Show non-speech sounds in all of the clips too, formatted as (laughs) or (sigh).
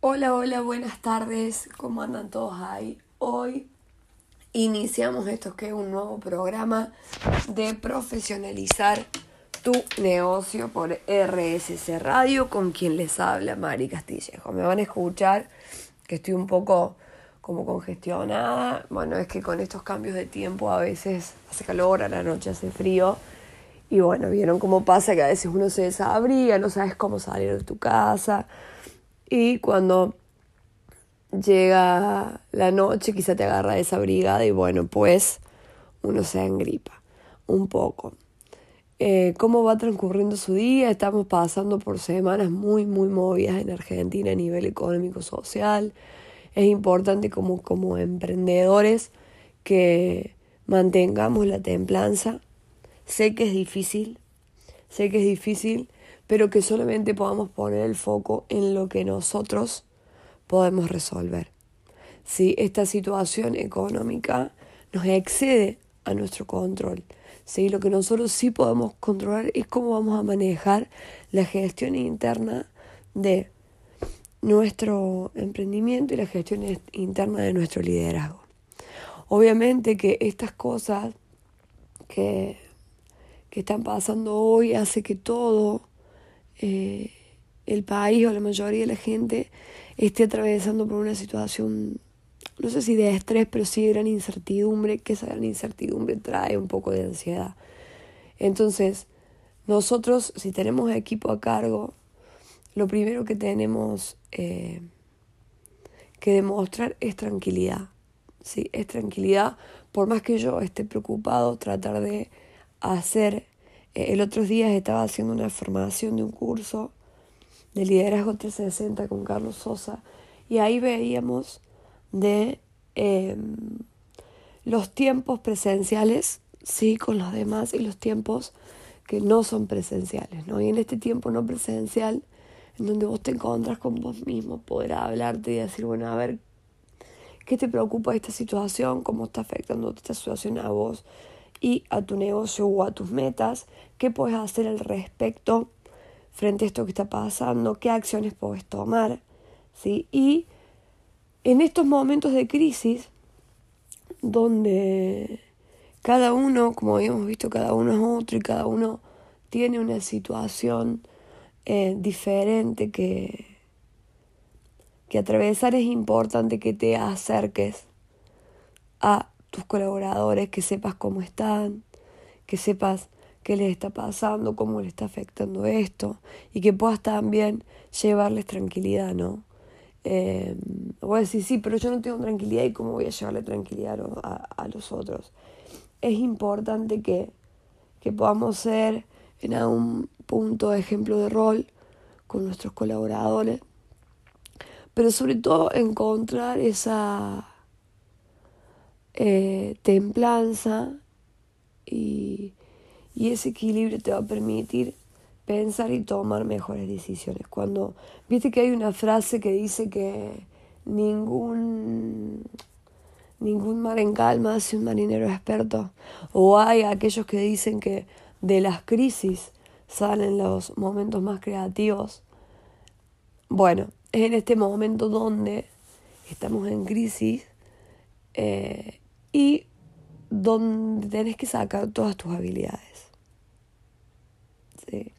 Hola, hola, buenas tardes. ¿Cómo andan todos ahí? Hoy iniciamos esto que es un nuevo programa de profesionalizar tu negocio por RSC Radio con quien les habla Mari Castillejo. Me van a escuchar que estoy un poco como congestionada. Bueno, es que con estos cambios de tiempo a veces hace calor, a la noche hace frío. Y bueno, vieron cómo pasa que a veces uno se desabriga, no sabes cómo salir de tu casa y cuando llega la noche quizá te agarra esa brigada y bueno, pues uno se engripa un poco. Eh, ¿Cómo va transcurriendo su día? Estamos pasando por semanas muy, muy movidas en Argentina a nivel económico, social. Es importante como, como emprendedores que mantengamos la templanza. Sé que es difícil, sé que es difícil, pero que solamente podamos poner el foco en lo que nosotros podemos resolver. Si esta situación económica nos excede a nuestro control, si lo que nosotros sí podemos controlar es cómo vamos a manejar la gestión interna de nuestro emprendimiento y la gestión interna de nuestro liderazgo. Obviamente que estas cosas que, que están pasando hoy hace que todo eh, el país o la mayoría de la gente esté atravesando por una situación, no sé si de estrés, pero sí de gran incertidumbre, que esa gran incertidumbre trae un poco de ansiedad. Entonces, nosotros, si tenemos equipo a cargo, lo primero que tenemos eh, que demostrar es tranquilidad. ¿sí? Es tranquilidad, por más que yo esté preocupado, tratar de hacer el otro día estaba haciendo una formación de un curso de liderazgo 360 con Carlos Sosa y ahí veíamos de em, los tiempos presenciales, sí, con los demás y los tiempos que no son presenciales, ¿no? Y en este tiempo no presencial, en donde vos te encontras con vos mismo, poder hablarte y decir, bueno, a ver, ¿qué te preocupa esta situación? ¿Cómo está afectando esta situación a vos? Y a tu negocio o a tus metas, qué puedes hacer al respecto frente a esto que está pasando, qué acciones puedes tomar, ¿sí? Y en estos momentos de crisis, donde cada uno, como habíamos visto, cada uno es otro y cada uno tiene una situación eh, diferente que, que atravesar es importante que te acerques a tus colaboradores, que sepas cómo están, que sepas qué les está pasando, cómo les está afectando esto y que puedas también llevarles tranquilidad, ¿no? Eh, voy a decir, sí, pero yo no tengo tranquilidad y cómo voy a llevarle tranquilidad a, a los otros. Es importante que, que podamos ser en algún punto ejemplo de rol con nuestros colaboradores, pero sobre todo encontrar esa eh, templanza y, y ese equilibrio te va a permitir pensar y tomar mejores decisiones. Cuando viste que hay una frase que dice que ningún ningún mar en calma hace un marinero experto, o hay aquellos que dicen que de las crisis salen los momentos más creativos. Bueno, es en este momento donde estamos en crisis eh, y donde tenés que sacar todas tus habilidades. ¿Sí?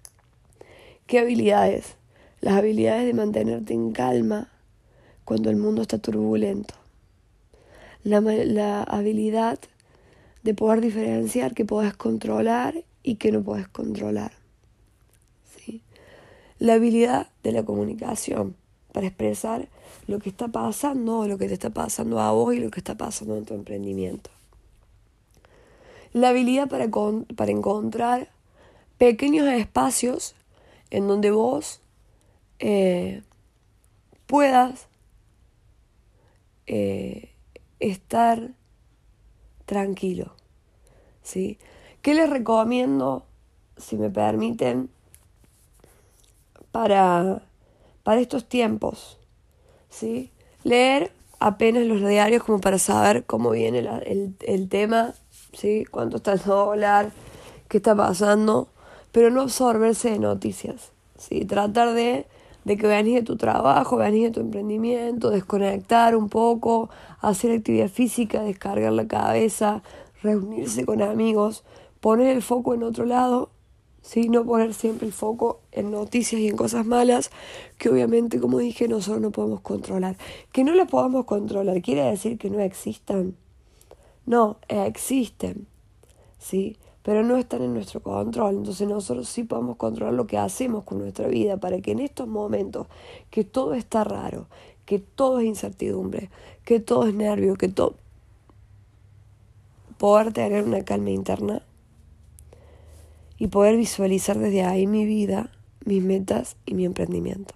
¿Qué habilidades? Las habilidades de mantenerte en calma cuando el mundo está turbulento. La, la habilidad de poder diferenciar que puedes controlar y que no puedes controlar. ¿Sí? La habilidad de la comunicación para expresar lo que está pasando, lo que te está pasando a vos y lo que está pasando en tu emprendimiento. La habilidad para, para encontrar pequeños espacios en donde vos eh, puedas eh, estar tranquilo. ¿sí? ¿Qué les recomiendo, si me permiten, para para estos tiempos. ¿Sí? Leer apenas los diarios como para saber cómo viene el, el, tema, ¿sí? cuánto está el dólar, qué está pasando, pero no absorberse de noticias. ¿sí? Tratar de de que venís de tu trabajo, venís de tu emprendimiento, desconectar un poco, hacer actividad física, descargar la cabeza, reunirse con amigos, poner el foco en otro lado, ¿sí? no poner siempre el foco en noticias y en cosas malas, que obviamente, como dije, nosotros no podemos controlar. Que no las podamos controlar, ¿quiere decir que no existan? No, existen, ¿sí? pero no están en nuestro control. Entonces nosotros sí podemos controlar lo que hacemos con nuestra vida para que en estos momentos que todo está raro, que todo es incertidumbre, que todo es nervio, que todo... poder tener una calma interna y poder visualizar desde ahí mi vida, mis metas y mi emprendimiento.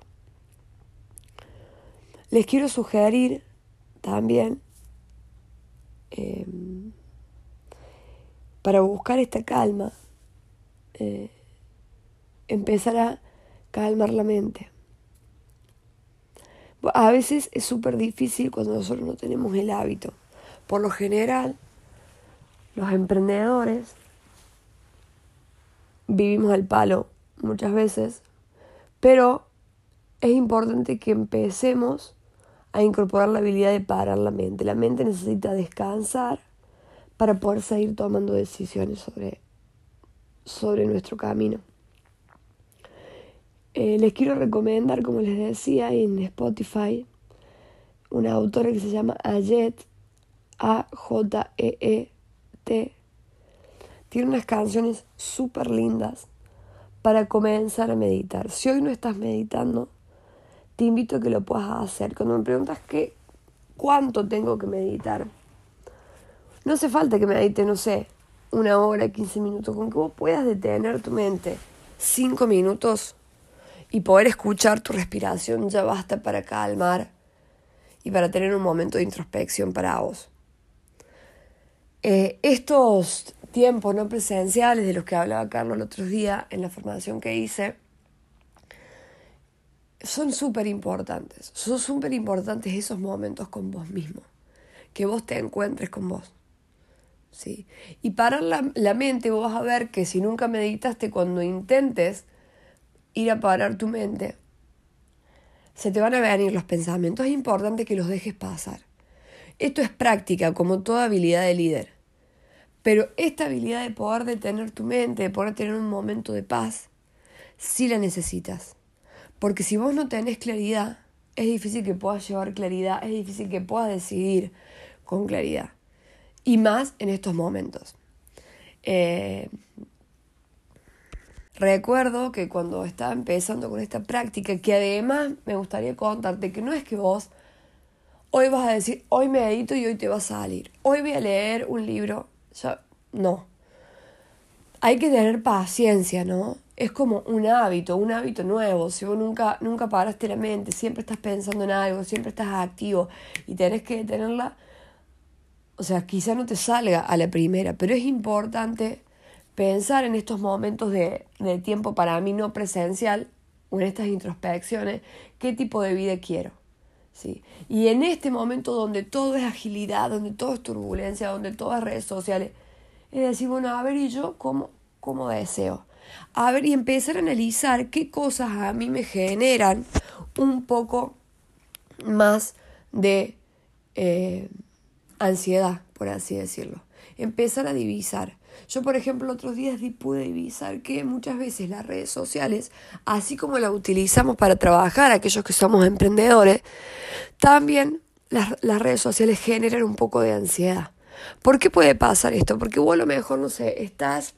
Les quiero sugerir también eh, para buscar esta calma, eh, empezar a calmar la mente. A veces es súper difícil cuando nosotros no tenemos el hábito. Por lo general, los emprendedores vivimos al palo muchas veces, pero es importante que empecemos a incorporar la habilidad de parar la mente. La mente necesita descansar para poder seguir tomando decisiones sobre, sobre nuestro camino. Eh, les quiero recomendar, como les decía, en Spotify, una autora que se llama Ayet, A-J-E-E-T. Tiene unas canciones súper lindas para comenzar a meditar. Si hoy no estás meditando, te invito a que lo puedas hacer. Cuando me preguntas qué, cuánto tengo que meditar, no hace falta que medite, no sé, una hora, 15 minutos, con que vos puedas detener tu mente cinco minutos y poder escuchar tu respiración ya basta para calmar y para tener un momento de introspección para vos. Eh, estos tiempos no presenciales de los que hablaba Carlos el otro día en la formación que hice son súper importantes. Son súper importantes esos momentos con vos mismo. Que vos te encuentres con vos. ¿sí? Y parar la, la mente, vos vas a ver que si nunca meditaste, cuando intentes ir a parar tu mente, se te van a venir los pensamientos. Es importante que los dejes pasar. Esto es práctica, como toda habilidad de líder. Pero esta habilidad de poder detener tu mente, de poder tener un momento de paz, sí la necesitas. Porque si vos no tenés claridad, es difícil que puedas llevar claridad, es difícil que puedas decidir con claridad y más en estos momentos. Eh, recuerdo que cuando estaba empezando con esta práctica, que además me gustaría contarte que no es que vos hoy vas a decir, hoy me edito y hoy te va a salir, hoy voy a leer un libro, no. Hay que tener paciencia, ¿no? Es como un hábito, un hábito nuevo. Si vos nunca, nunca paraste la mente, siempre estás pensando en algo, siempre estás activo y tenés que detenerla, o sea, quizá no te salga a la primera, pero es importante pensar en estos momentos de, tiempo para mí no presencial o en estas introspecciones, qué tipo de vida quiero. ¿Sí? Y en este momento donde todo es agilidad, donde todo es turbulencia, donde todo es redes sociales, es decir, bueno, a ver, ¿y yo cómo, cómo deseo? A ver, y empezar a analizar qué cosas a mí me generan un poco más de... Eh, ansiedad, por así decirlo. Empezar a divisar. Yo, por ejemplo, otros días pude divisar que muchas veces las redes sociales, así como las utilizamos para trabajar aquellos que somos emprendedores, también las, las redes sociales generan un poco de ansiedad. ¿Por qué puede pasar esto? Porque vos a lo mejor, no sé, estás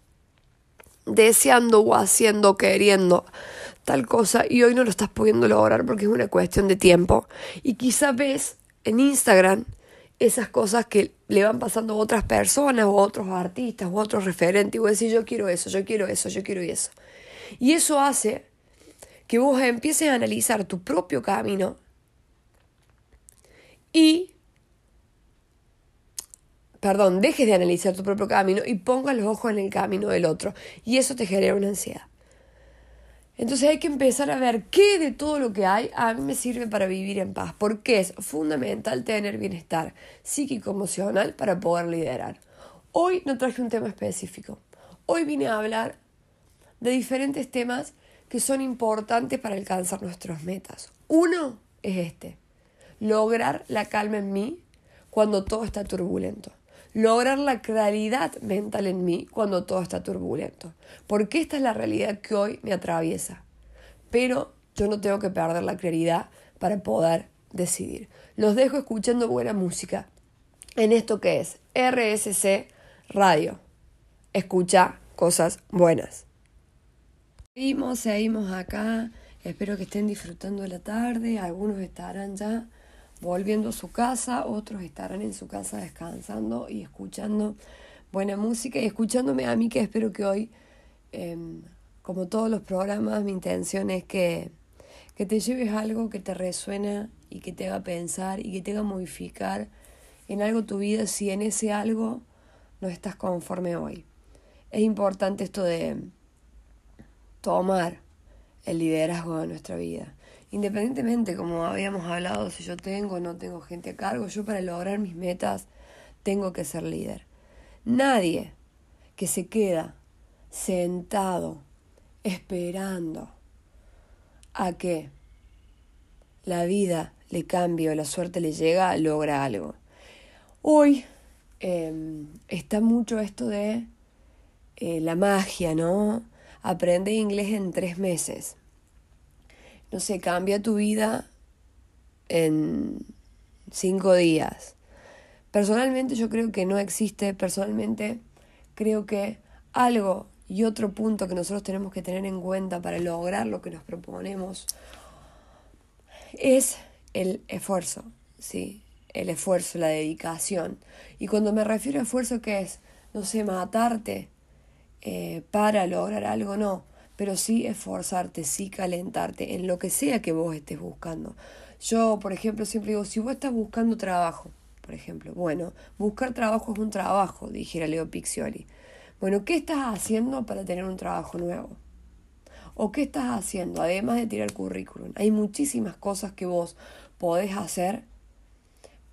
deseando o haciendo, queriendo tal cosa y hoy no lo estás pudiendo lograr porque es una cuestión de tiempo. Y quizá ves en Instagram esas cosas que le van pasando a otras personas o a otros artistas o a otros referentes y vos decís yo quiero eso, yo quiero eso, yo quiero eso. Y eso hace que vos empieces a analizar tu propio camino y, perdón, dejes de analizar tu propio camino y pongas los ojos en el camino del otro. Y eso te genera una ansiedad. Entonces hay que empezar a ver qué de todo lo que hay a mí me sirve para vivir en paz, porque es fundamental tener bienestar psíquico-emocional para poder liderar. Hoy no traje un tema específico. Hoy vine a hablar de diferentes temas que son importantes para alcanzar nuestras metas. Uno es este, lograr la calma en mí cuando todo está turbulento. Lograr la claridad mental en mí cuando todo está turbulento. Porque esta es la realidad que hoy me atraviesa. Pero yo no tengo que perder la claridad para poder decidir. Los dejo escuchando buena música en esto que es RSC Radio. Escucha cosas buenas. Seguimos, seguimos acá. Espero que estén disfrutando de la tarde. Algunos estarán ya volviendo a su casa, otros estarán en su casa descansando y escuchando buena música y escuchándome a mí que espero que hoy, em, como todos los programas, mi intención es que, que te lleves algo que te resuena y que te haga pensar y que te haga modificar en algo tu vida si en ese algo no estás conforme hoy. Es importante esto de tomar el liderazgo de nuestra vida. Independientemente, como habíamos hablado, si yo tengo o no tengo gente a cargo, yo para lograr mis metas tengo que ser líder. Nadie que se queda sentado esperando a que la vida le cambie o la suerte le llega, logra algo. Hoy em, está mucho esto de eh, la magia, ¿no? Aprende inglés en tres meses. No sé, cambia tu vida en cinco días. Personalmente yo creo que no existe, personalmente creo que algo y otro punto que nosotros tenemos que tener en cuenta para lograr lo que nos proponemos es el esfuerzo, ¿sí? El esfuerzo, la dedicación. Y cuando me refiero a esfuerzo, ¿qué es? No sé, matarte eh, para lograr algo, no. Pero sí esforzarte, sí calentarte en lo que sea que vos estés buscando. Yo, por ejemplo, siempre digo, si vos estás buscando trabajo, por ejemplo, bueno, buscar trabajo es un trabajo, dijera Leo Piccioli. Bueno, ¿qué estás haciendo para tener un trabajo nuevo? ¿O qué estás haciendo además de tirar currículum? Hay muchísimas cosas que vos podés hacer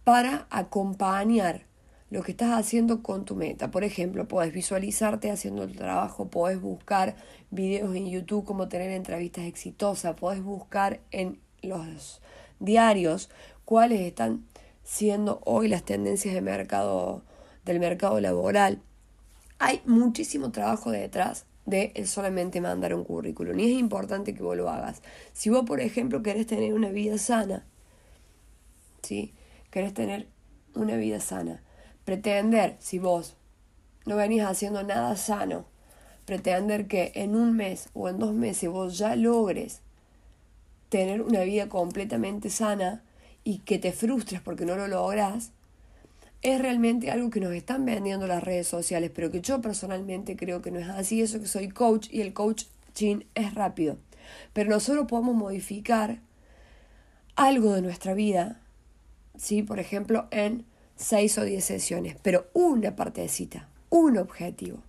para acompañar lo que estás haciendo con tu meta. Por ejemplo, podés visualizarte haciendo el trabajo, podés buscar videos en YouTube como tener entrevistas exitosas, podés buscar en los diarios cuáles están siendo hoy las tendencias de mercado, del mercado laboral. Hay muchísimo trabajo detrás de solamente mandar un currículum. Y es importante que vos lo hagas. Si vos, por ejemplo, querés tener una vida sana, ¿sí? Querés tener una vida sana. Pretender, si vos no venís haciendo nada sano, pretender que en un mes o en dos meses vos ya logres tener una vida completamente sana y que te frustres porque no lo logras, es realmente algo que nos están vendiendo las redes sociales, pero que yo personalmente creo que no es así. Eso que soy coach y el coaching es rápido. Pero nosotros podemos modificar algo de nuestra vida, ¿sí? por ejemplo, en seis o diez sesiones, pero una partecita, un objetivo.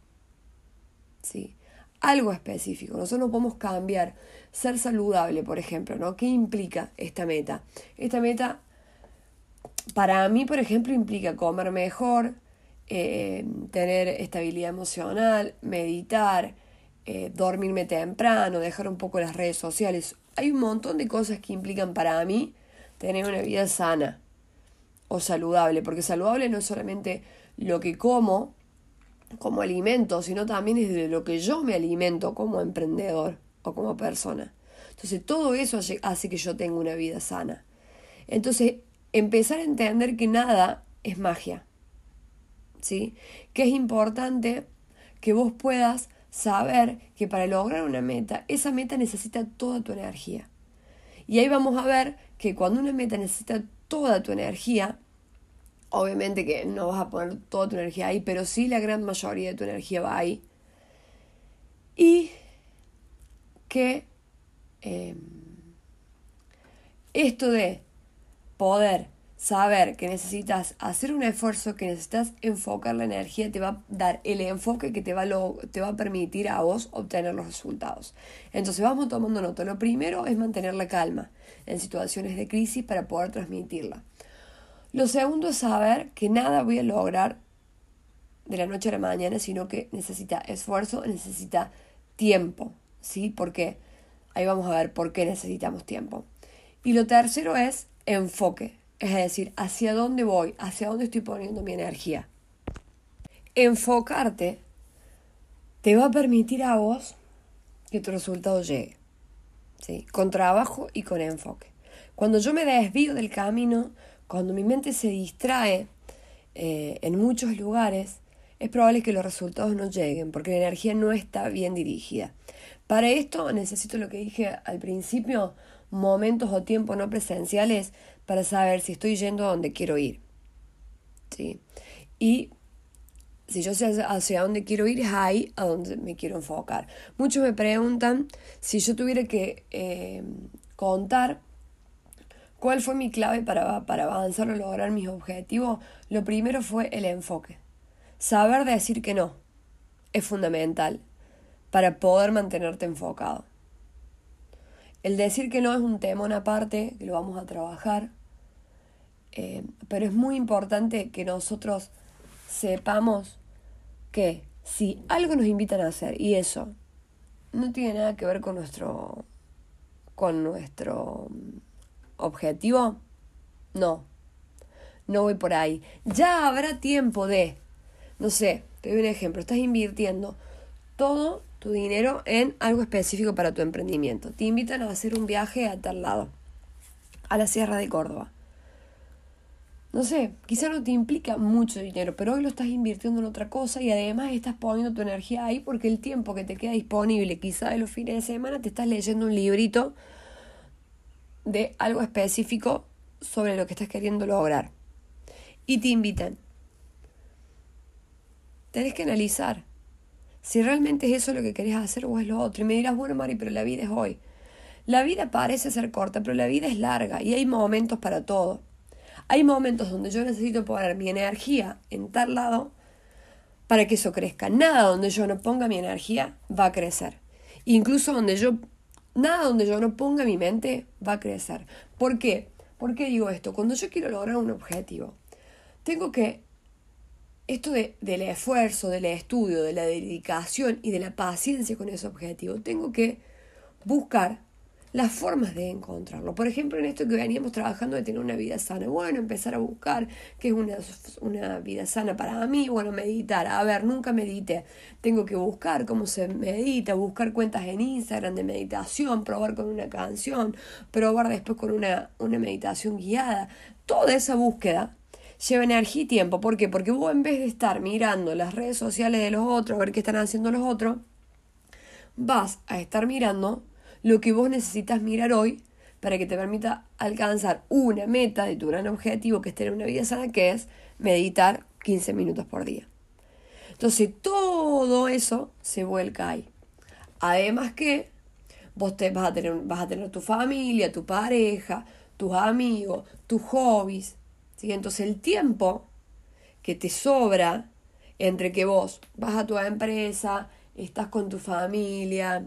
¿sí? Algo específico. Nosotros no podemos cambiar. Ser saludable, por ejemplo, ¿no? ¿Qué implica esta meta? Esta meta para mí, por ejemplo, implica comer mejor, eh, tener estabilidad emocional, meditar, eh, dormirme temprano, dejar un poco las redes sociales. Hay un montón de cosas que implican para mí tener una vida sana o saludable, porque saludable no es solamente lo que como como alimento, sino también es de lo que yo me alimento como emprendedor o como persona. Entonces todo eso hace que yo tenga una vida sana. Entonces empezar a entender que nada es magia. ¿Sí? Que es importante que vos puedas saber que para lograr una meta, esa meta necesita toda tu energía. Y ahí vamos a ver que cuando una meta necesita toda tu energía, obviamente que no vas a poner toda tu energía ahí, pero sí la gran mayoría de tu energía va ahí. Y que em, esto de poder saber que necesitas hacer un esfuerzo, que necesitas enfocar la energía, te va a dar el enfoque que te va, lo, te va a permitir a vos obtener los resultados. Entonces vamos tomando nota. Lo primero es mantener la calma en situaciones de crisis para poder transmitirla. Lo segundo es saber que nada voy a lograr de la noche a la mañana, sino que necesita esfuerzo, necesita tiempo, ¿sí? Porque Ahí vamos a ver por qué necesitamos tiempo. Y lo tercero es enfoque, es decir, hacia dónde voy, hacia dónde estoy poniendo mi energía. Enfocarte te va a permitir a vos que tu resultado llegue, ¿sí? con trabajo y con enfoque. Cuando yo me desvío del camino, cuando mi mente se distrae eh, en muchos lugares, es probable que los resultados no lleguen porque la energía no está bien dirigida. Para esto necesito lo que dije al principio, momentos o tiempos no presenciales para saber si estoy yendo a donde quiero ir. ¿Sí? Y si yo sé hacia dónde quiero ir, es ahí a donde me quiero enfocar. Muchos me preguntan si yo tuviera que eh, contar cuál fue mi clave para, para avanzar o lograr mis objetivos. Lo primero fue el enfoque. Saber decir que no es fundamental para poder mantenerte enfocado. El decir que no es un tema una parte, que lo vamos a trabajar, eh, pero es muy importante que nosotros sepamos que si algo nos invitan a hacer y eso no tiene nada que ver con nuestro con nuestro objetivo, no. No voy por ahí. Ya habrá tiempo de no sé, te doy un ejemplo, estás invirtiendo todo tu dinero en algo específico para tu emprendimiento. Te invitan a hacer un viaje a tal lado, a la Sierra de Córdoba. No sé, quizá no te implica mucho dinero, pero hoy lo estás invirtiendo en otra cosa y además estás poniendo tu energía ahí porque el tiempo que te queda disponible, quizá de los fines de semana, te estás leyendo un librito de algo específico sobre lo que estás queriendo lograr. Y te invitan. Tenés que analizar si realmente es eso lo que querés hacer o es lo otro. Y me dirás, bueno, Mari, pero la vida es hoy. La vida parece ser corta, pero la vida es larga y hay momentos para todo. Hay momentos donde yo necesito poner mi energía en tal lado para que eso crezca. Nada donde yo no ponga mi energía va a crecer. Incluso donde yo, nada donde yo no ponga mi mente va a crecer. ¿Por qué? ¿Por qué digo esto? Cuando yo quiero lograr un objetivo, tengo que esto de, del esfuerzo, del estudio, de la dedicación y de la paciencia con ese objetivo, tengo que buscar las formas de encontrarlo. Por ejemplo, en esto que veníamos trabajando de tener una vida sana. Bueno, empezar a buscar qué es una, una vida sana para mí. Bueno, meditar. A ver, nunca medité. Tengo que buscar cómo se medita, buscar cuentas en Instagram de meditación, probar con una canción, probar después con una, una meditación guiada. Toda esa búsqueda lleva energía y tiempo. ¿Por qué? Porque vos en vez de estar mirando las redes sociales de los otros, a ver qué están haciendo los otros, vas a estar mirando lo que vos necesitas mirar hoy para que te permita alcanzar una meta de tu gran objetivo, que es tener una vida sana, que es meditar 15 minutos por día. Entonces todo eso se vuelca ahí. Además que vos te vas a tener, vas a tener tu familia, tu pareja, tus amigos, tus hobbies, entonces el tiempo que te sobra entre que vos vas a tu empresa, estás con tu familia,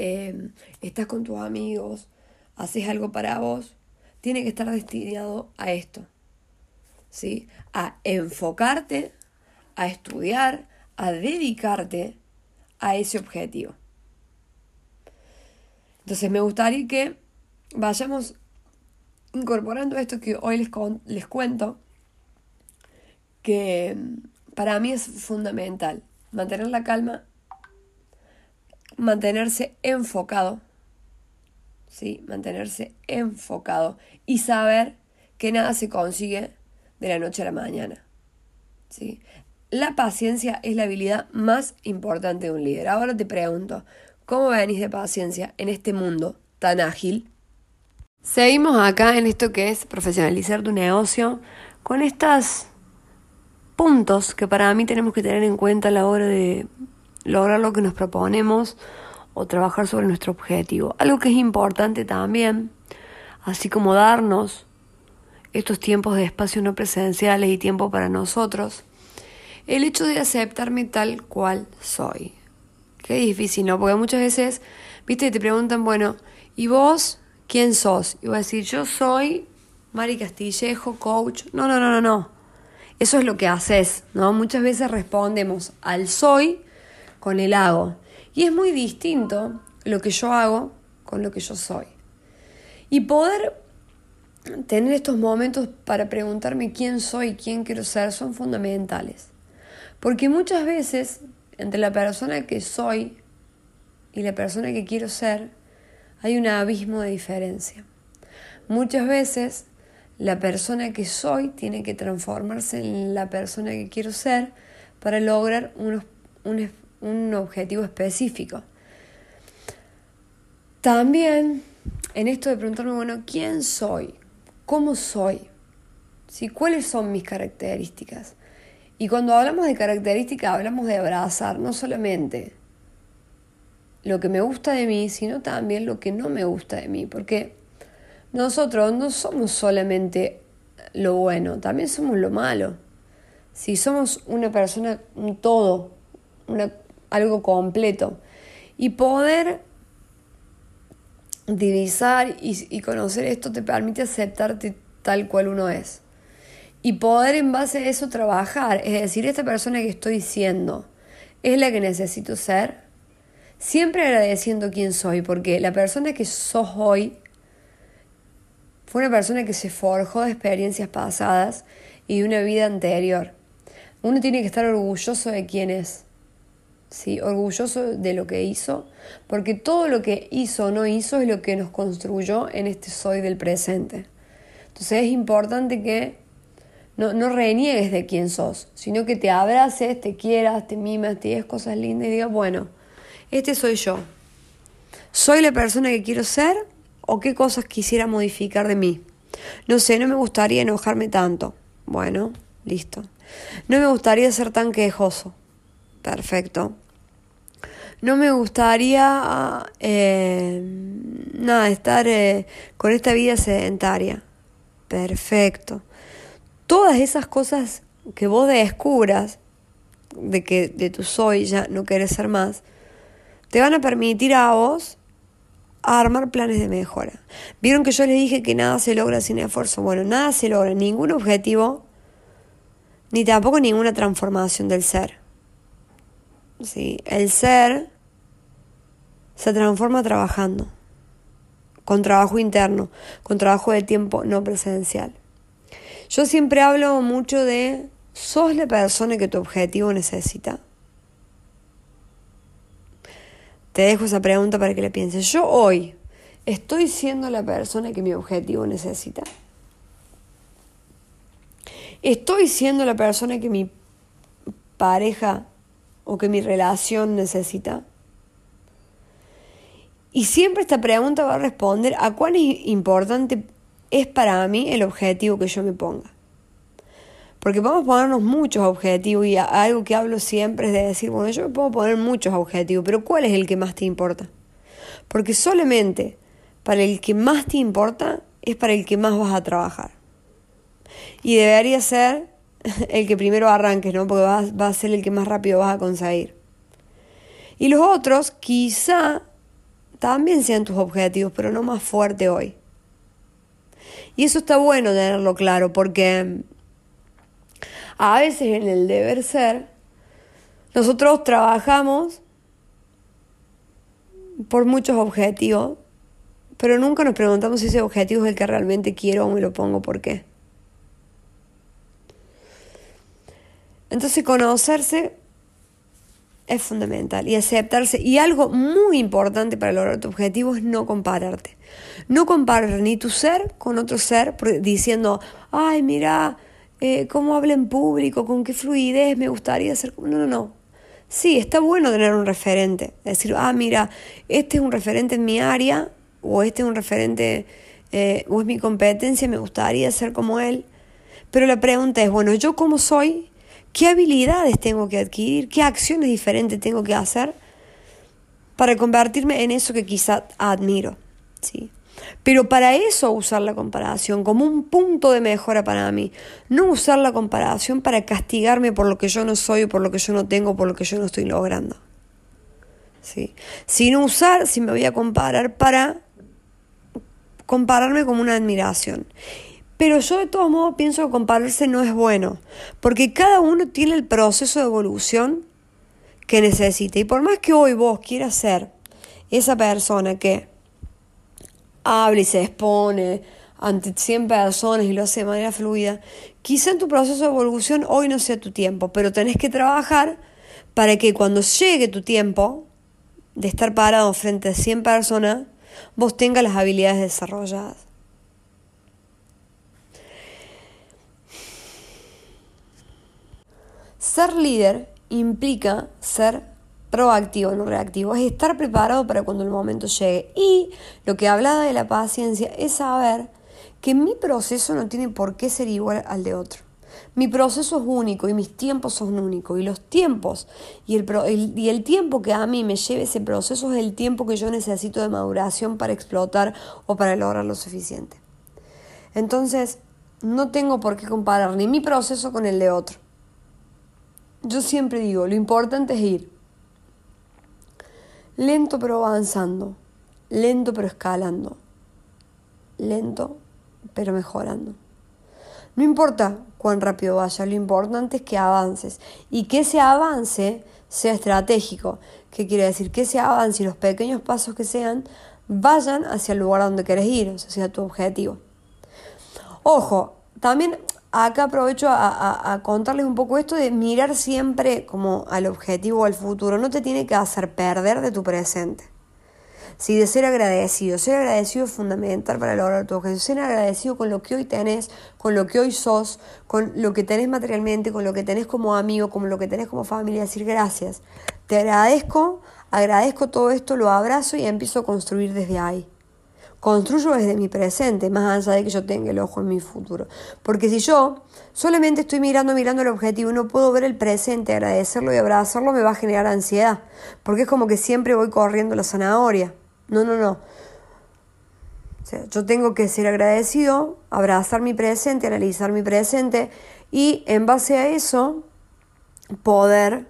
em, estás con tus amigos, haces algo para vos, tiene que estar destinado a esto. ¿sí? A enfocarte, a estudiar, a dedicarte a ese objetivo. Entonces me gustaría que vayamos incorporando esto que hoy les, les cuento, que mm, para mí es fundamental mantener la calma, mantenerse enfocado, ¿sí? mantenerse enfocado y saber que nada se consigue de la noche a la mañana. ¿sí? La paciencia es la habilidad más importante de un líder. Ahora te pregunto, ¿cómo venís de paciencia en este mundo tan ágil? Seguimos acá en esto que es profesionalizar tu negocio con estos puntos que para mí tenemos que tener en cuenta a la hora de lograr lo que nos proponemos o trabajar sobre nuestro objetivo. Algo que es importante también, así como darnos estos tiempos de espacio no presenciales y tiempo para nosotros, el hecho de aceptarme tal cual soy. Qué difícil, ¿no? Porque muchas veces, viste, te preguntan, bueno, ¿y vos ¿quién sos? Y voy a decir, yo soy Mari Castillejo, coach. No, no, no, no, no. Eso es lo que haces, ¿no? Muchas veces respondemos al soy con el hago. Y es muy distinto lo que yo hago con lo que yo soy. Y poder tener estos momentos para preguntarme quién soy quién quiero ser son fundamentales. Porque muchas veces entre la persona que soy y la persona que quiero ser hay un abismo de diferencia. Muchas veces la persona que soy tiene que transformarse en la persona que quiero ser para lograr un, un objetivo específico. También en esto de preguntarme, bueno, ¿quién soy? ¿Cómo soy? ¿Sí? ¿Cuáles son mis características? Y cuando hablamos de características, hablamos de abrazar no solamente lo que me gusta de mí, sino también lo que no me gusta de mí, porque nosotros no somos solamente lo bueno, también somos lo malo. Si somos una persona, un todo, algo completo, y poder divisar y, conocer esto te permite aceptarte tal cual uno es. Y poder en base a eso trabajar, es decir, esta persona que estoy siendo, ¿es la que necesito ser? Siempre agradeciendo quién soy, porque la persona que sos hoy fue una persona que se forjó de experiencias pasadas y de una vida anterior. Uno tiene que estar orgulloso de quién es, ¿sí? orgulloso de lo que hizo, porque todo lo que hizo o no hizo es lo que nos construyó en este soy del presente. Entonces es importante que no, no reniegues de quién sos, sino que te abraces, te quieras, te mimas, te digas cosas lindas y digas, bueno, este soy yo. ¿Soy la persona que quiero ser o qué cosas quisiera modificar de mí? No sé, no me gustaría enojarme tanto. Bueno, listo. No me gustaría ser tan quejoso. Perfecto. No me gustaría eh, nada, estar eh, con esta vida sedentaria. Perfecto. Todas esas cosas que vos descubras de que de tu soy ya no querés ser más, te van a permitir a vos armar planes de mejora. Vieron que yo les dije que nada se logra sin esfuerzo. Bueno, nada se logra, ningún objetivo, ni tampoco ninguna transformación del ser. ¿Sí? El ser se transforma trabajando, con trabajo interno, con trabajo de tiempo no presencial. Yo siempre hablo mucho de, ¿sos la persona que tu objetivo necesita? Te dejo esa pregunta para que le pienses. Yo hoy estoy siendo la persona que mi objetivo necesita. Estoy siendo la persona que mi pareja o que mi relación necesita. Y siempre esta pregunta va a responder a cuán importante es para mí el objetivo que yo me ponga. Porque podemos ponernos muchos objetivos y algo que hablo siempre es de decir, bueno, yo me puedo poner muchos objetivos, pero ¿cuál es el que más te importa? Porque solamente para el que más te importa es para el que más vas a trabajar. Y debería ser (laughs) el que primero arranques, ¿no? Porque va, va a ser el que más rápido vas a conseguir. Y los otros quizá también sean tus objetivos, pero no más fuerte hoy. Y eso está bueno tenerlo claro, porque a veces en el deber ser, nosotros trabajamos por muchos objetivos, pero nunca nos preguntamos si ese objetivo es el que realmente quiero o me lo pongo por qué. Entonces conocerse es fundamental y aceptarse. Y algo muy importante para lograr tu objetivo es no compararte. No comparar ni tu ser con otro ser diciendo, ay, mira, eh, cómo habla en público, con qué fluidez me gustaría ser. No, no, no. Sí, está bueno tener un referente. Decir, ah, mira, este es un referente en mi área, o este es un referente, eh, o es mi competencia, me gustaría ser como él. Pero la pregunta es, bueno, ¿yo cómo soy? ¿Qué habilidades tengo que adquirir? ¿Qué acciones diferentes tengo que hacer para convertirme en eso que quizá admiro? ¿Sí? Pero para eso usar la comparación como un punto de mejora para mí. No usar la comparación para castigarme por lo que yo no soy, por lo que yo no tengo, por lo que yo no estoy logrando. ¿Sí? Sino usar, si me voy a comparar, para compararme como una admiración. Pero yo de todos modos pienso que compararse no es bueno, porque cada uno tiene el proceso de evolución que necesita. Y por más que hoy vos quieras ser esa persona que habla y se expone ante 100 personas y lo hace de manera fluida, quizá en tu proceso de evolución hoy no sea tu tiempo, pero tenés que trabajar para que cuando llegue tu tiempo de estar parado frente a 100 personas, vos tengas las habilidades desarrolladas. Ser líder implica ser proactivo, no reactivo, es estar preparado para cuando el momento llegue. Y lo que hablaba de la paciencia es saber que mi proceso no tiene por qué ser igual al de otro. Mi proceso es único y mis tiempos son únicos. Y los tiempos y el, y el tiempo que a mí me lleve ese proceso es el tiempo que yo necesito de maduración para explotar o para lograr lo suficiente. Entonces, no tengo por qué comparar ni mi proceso con el de otro. Yo siempre digo, lo importante es ir lento pero avanzando, lento pero escalando, lento pero mejorando. No importa cuán rápido vaya, lo importante es que avances y que ese avance sea estratégico. ¿Qué quiere decir? Que ese avance y los pequeños pasos que sean vayan hacia el lugar donde quieres ir, o sea, hacia tu objetivo. Ojo, también acá aprovecho a, contarles un poco esto de mirar siempre como al objetivo o al futuro. No te tiene que hacer perder de tu presente. Sí, de ser agradecido. Ser agradecido es fundamental para lograr tu objetivo. Ser agradecido con lo que hoy tenés, con lo que hoy sos, con lo que tenés materialmente, con lo que tenés como amigo, con lo que tenés como familia. Decir gracias. Te agradezco, agradezco todo esto, lo abrazo y empiezo a construir desde ahí. Construyo desde mi presente, más allá de que yo tenga el ojo en mi futuro. Porque si yo solamente estoy mirando, mirando el objetivo no puedo ver el presente, agradecerlo y abrazarlo, me va a generar ansiedad. Porque es como que siempre voy corriendo la zanahoria. No, no, no. O sea, yo tengo que ser agradecido, abrazar mi presente, analizar mi presente y en base a eso poder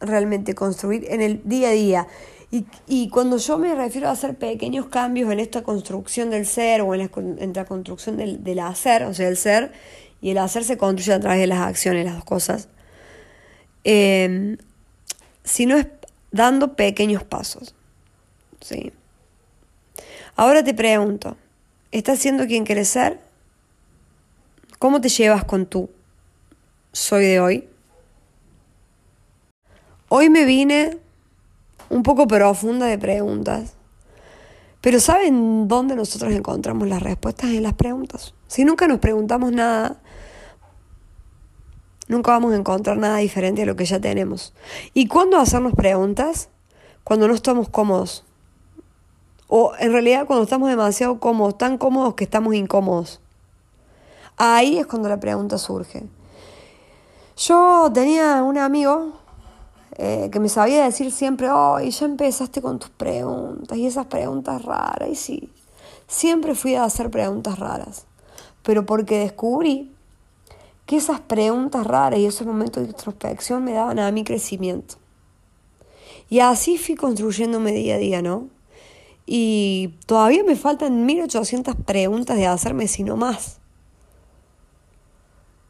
realmente construir en el día a día. Y, y, cuando yo me refiero a hacer pequeños cambios en esta construcción del ser o en la, en la construcción del, del, hacer, o sea, el ser y el hacer se construye a través de las acciones, las dos cosas, eh, sino es dando pequeños pasos. ¿sí? Ahora te pregunto, ¿estás siendo quien quieres ser? ¿Cómo te llevas con tú? Soy de hoy. Hoy me vine un poco profunda de preguntas. Pero ¿saben dónde nosotros encontramos las respuestas en las preguntas? Si nunca nos preguntamos nada, nunca vamos a encontrar nada diferente a lo que ya tenemos. ¿Y cuándo hacernos preguntas? Cuando no estamos cómodos. O en realidad cuando estamos demasiado cómodos, tan cómodos que estamos incómodos. Ahí es cuando la pregunta surge. Yo tenía un amigo eh, que me sabía decir siempre, oh, y ya empezaste con tus preguntas y esas preguntas raras. Y sí, siempre fui a hacer preguntas raras, pero porque descubrí que esas preguntas raras y esos momentos de introspección me daban a mi crecimiento. Y así fui construyéndome día a día, ¿no? Y todavía me faltan 1800 preguntas de hacerme, sino más.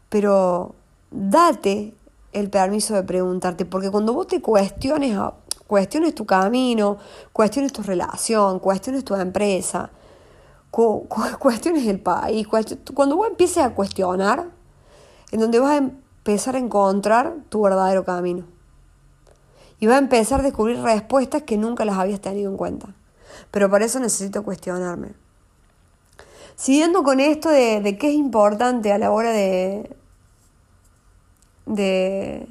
Pero date el permiso de preguntarte, porque cuando vos te cuestiones, cuestiones tu camino, cuestiones tu relación, cuestiones tu empresa, (laughs) cuestiones el país, cuando vos empieces a cuestionar, en donde vas a empezar a encontrar tu verdadero camino. Y vas a empezar a descubrir respuestas que nunca las habías tenido en cuenta pero para eso necesito cuestionarme. Siguiendo con esto de, de qué es importante a la hora de, de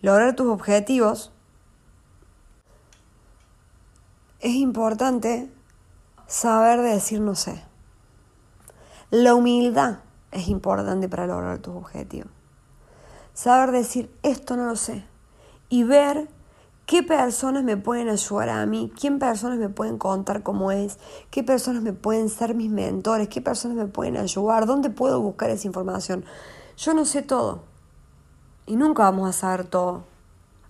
lograr tus objetivos, es importante saber decir no sé. La humildad es importante para lograr tus objetivos. Saber decir esto no lo sé y ver qué personas me pueden ayudar a mí, qué personas me pueden contar cómo es, qué personas me pueden ser mis mentores, qué personas me pueden ayudar, dónde puedo buscar esa información. Yo no sé todo y nunca vamos a saber todo,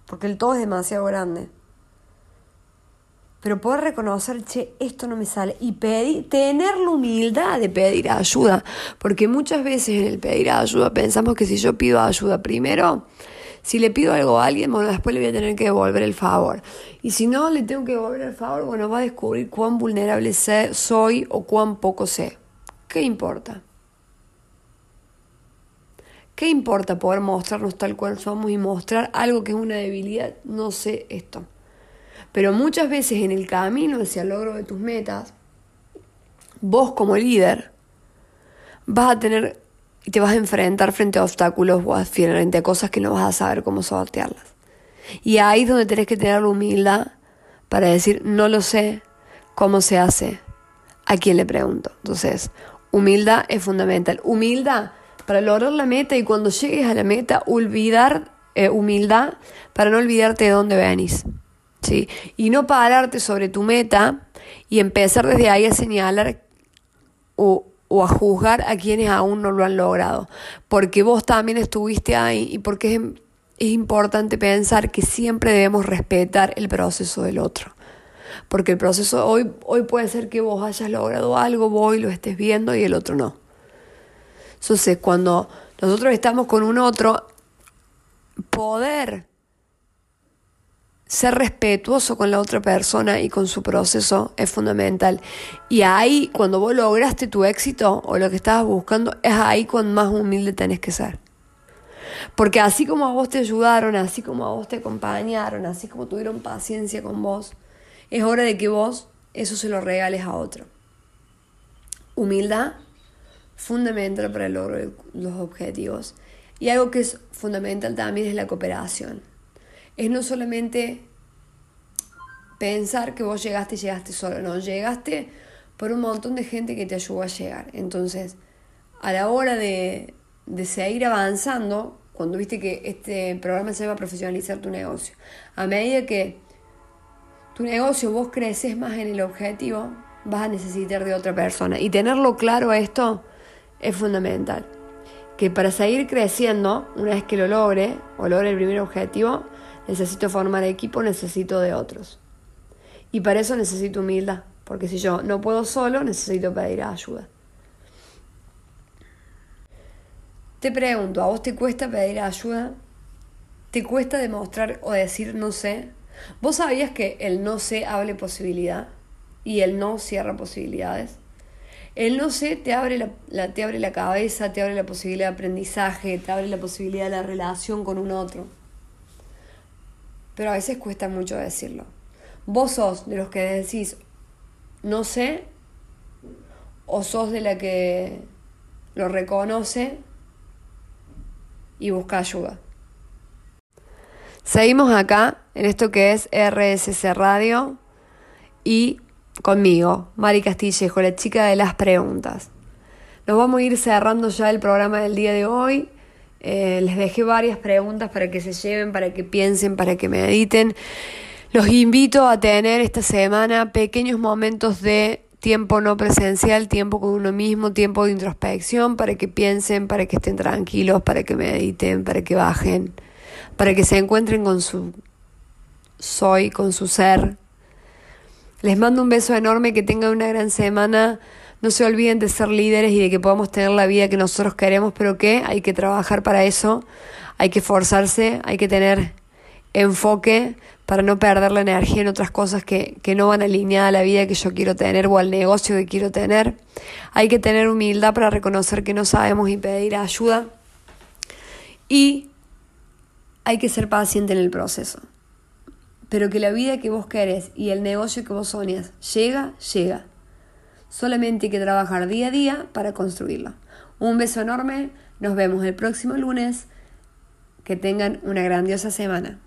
porque el todo es demasiado grande. Pero poder reconocer, che, esto no me sale y pedir, tener la humildad de pedir ayuda, porque muchas veces en el pedir ayuda pensamos que si yo pido ayuda primero, Si le pido algo a alguien, bueno, después le voy a tener que devolver el favor. Y si no le tengo que devolver el favor, bueno, va a descubrir cuán vulnerable soy o cuán poco sé. ¿Qué importa? ¿Qué importa poder mostrarnos tal cual somos y mostrar algo que es una debilidad? No sé esto. Pero muchas veces en el camino hacia el logro de tus metas, vos como líder vas a tener y te vas a enfrentar frente a obstáculos o frente a cosas que no vas a saber cómo sortearlas. Y ahí es donde tenés que tener humildad para decir, no lo sé, cómo se hace, a quién le pregunto. Entonces, humildad es fundamental. Humildad para lograr la meta y cuando llegues a la meta, olvidar, eh, humildad para no olvidarte de dónde venís. ¿sí? Y no pararte sobre tu meta y empezar desde ahí a señalar o, a juzgar a quienes aún no lo han logrado. Porque vos también estuviste ahí y porque es, importante pensar que siempre debemos respetar el proceso del otro. Porque el proceso hoy, hoy puede ser que vos hayas logrado algo, vos lo estés viendo y el otro no. Entonces, cuando nosotros estamos con un otro, poder ser respetuoso con la otra persona y con su proceso es fundamental. Y ahí, cuando vos lograste tu éxito o lo que estabas buscando, es ahí cuando más humilde tenés que ser. Porque así como a vos te ayudaron, así como a vos te acompañaron, así como tuvieron paciencia con vos, es hora de que vos eso se lo regales a otro. Humildad fundamental para el logro de los objetivos. Y algo que es fundamental también es la cooperación. Es no solamente pensar que vos llegaste y llegaste solo, no, llegaste por un montón de gente que te ayudó a llegar. Entonces, a la hora de, de seguir avanzando, cuando viste que este programa se va a profesionalizar tu negocio, a medida que tu negocio vos creces más en el objetivo, vas a necesitar de otra persona. Y tenerlo claro esto es fundamental. Que para seguir creciendo, una vez que lo logre o logre el primer objetivo, necesito formar equipo, necesito de otros. Y para eso necesito humildad, porque si yo no puedo solo, necesito pedir ayuda. Te pregunto, ¿a vos te cuesta pedir ayuda? ¿Te cuesta demostrar o decir no sé? ¿Vos sabías que el no sé hable posibilidad y el no cierra posibilidades? El no sé te abre la, te abre la cabeza, te abre la posibilidad de aprendizaje, te abre la posibilidad de la relación con un otro. Pero a veces cuesta mucho decirlo. Vos sos de los que decís no sé o sos de la que lo reconoce y busca ayuda. Seguimos acá en esto que es RSC Radio y conmigo, Mari Castillejo, la chica de las preguntas. Nos vamos a ir cerrando ya el programa del día de hoy. Eh, les dejé varias preguntas para que se lleven, para que piensen, para que mediten. Los invito a tener esta semana pequeños momentos de tiempo no presencial, tiempo con uno mismo, tiempo de introspección, para que piensen, para que estén tranquilos, para que mediten, para que bajen, para que se encuentren con su soy, con su ser, les mando un beso enorme, que tengan una gran semana. No se olviden de ser líderes y de que podamos tener la vida que nosotros queremos, pero que hay que trabajar para eso, hay que esforzarse, hay que tener enfoque para no perder la energía en otras cosas que, que no van alineadas a la vida que yo quiero tener o al negocio que quiero tener. Hay que tener humildad para reconocer que no sabemos y pedir ayuda. Y hay que ser paciente en el proceso pero que la vida que vos querés y el negocio que vos soñas llega, llega. Solamente hay que trabajar día a día para construirlo. Un beso enorme, nos vemos el próximo lunes. Que tengan una grandiosa semana.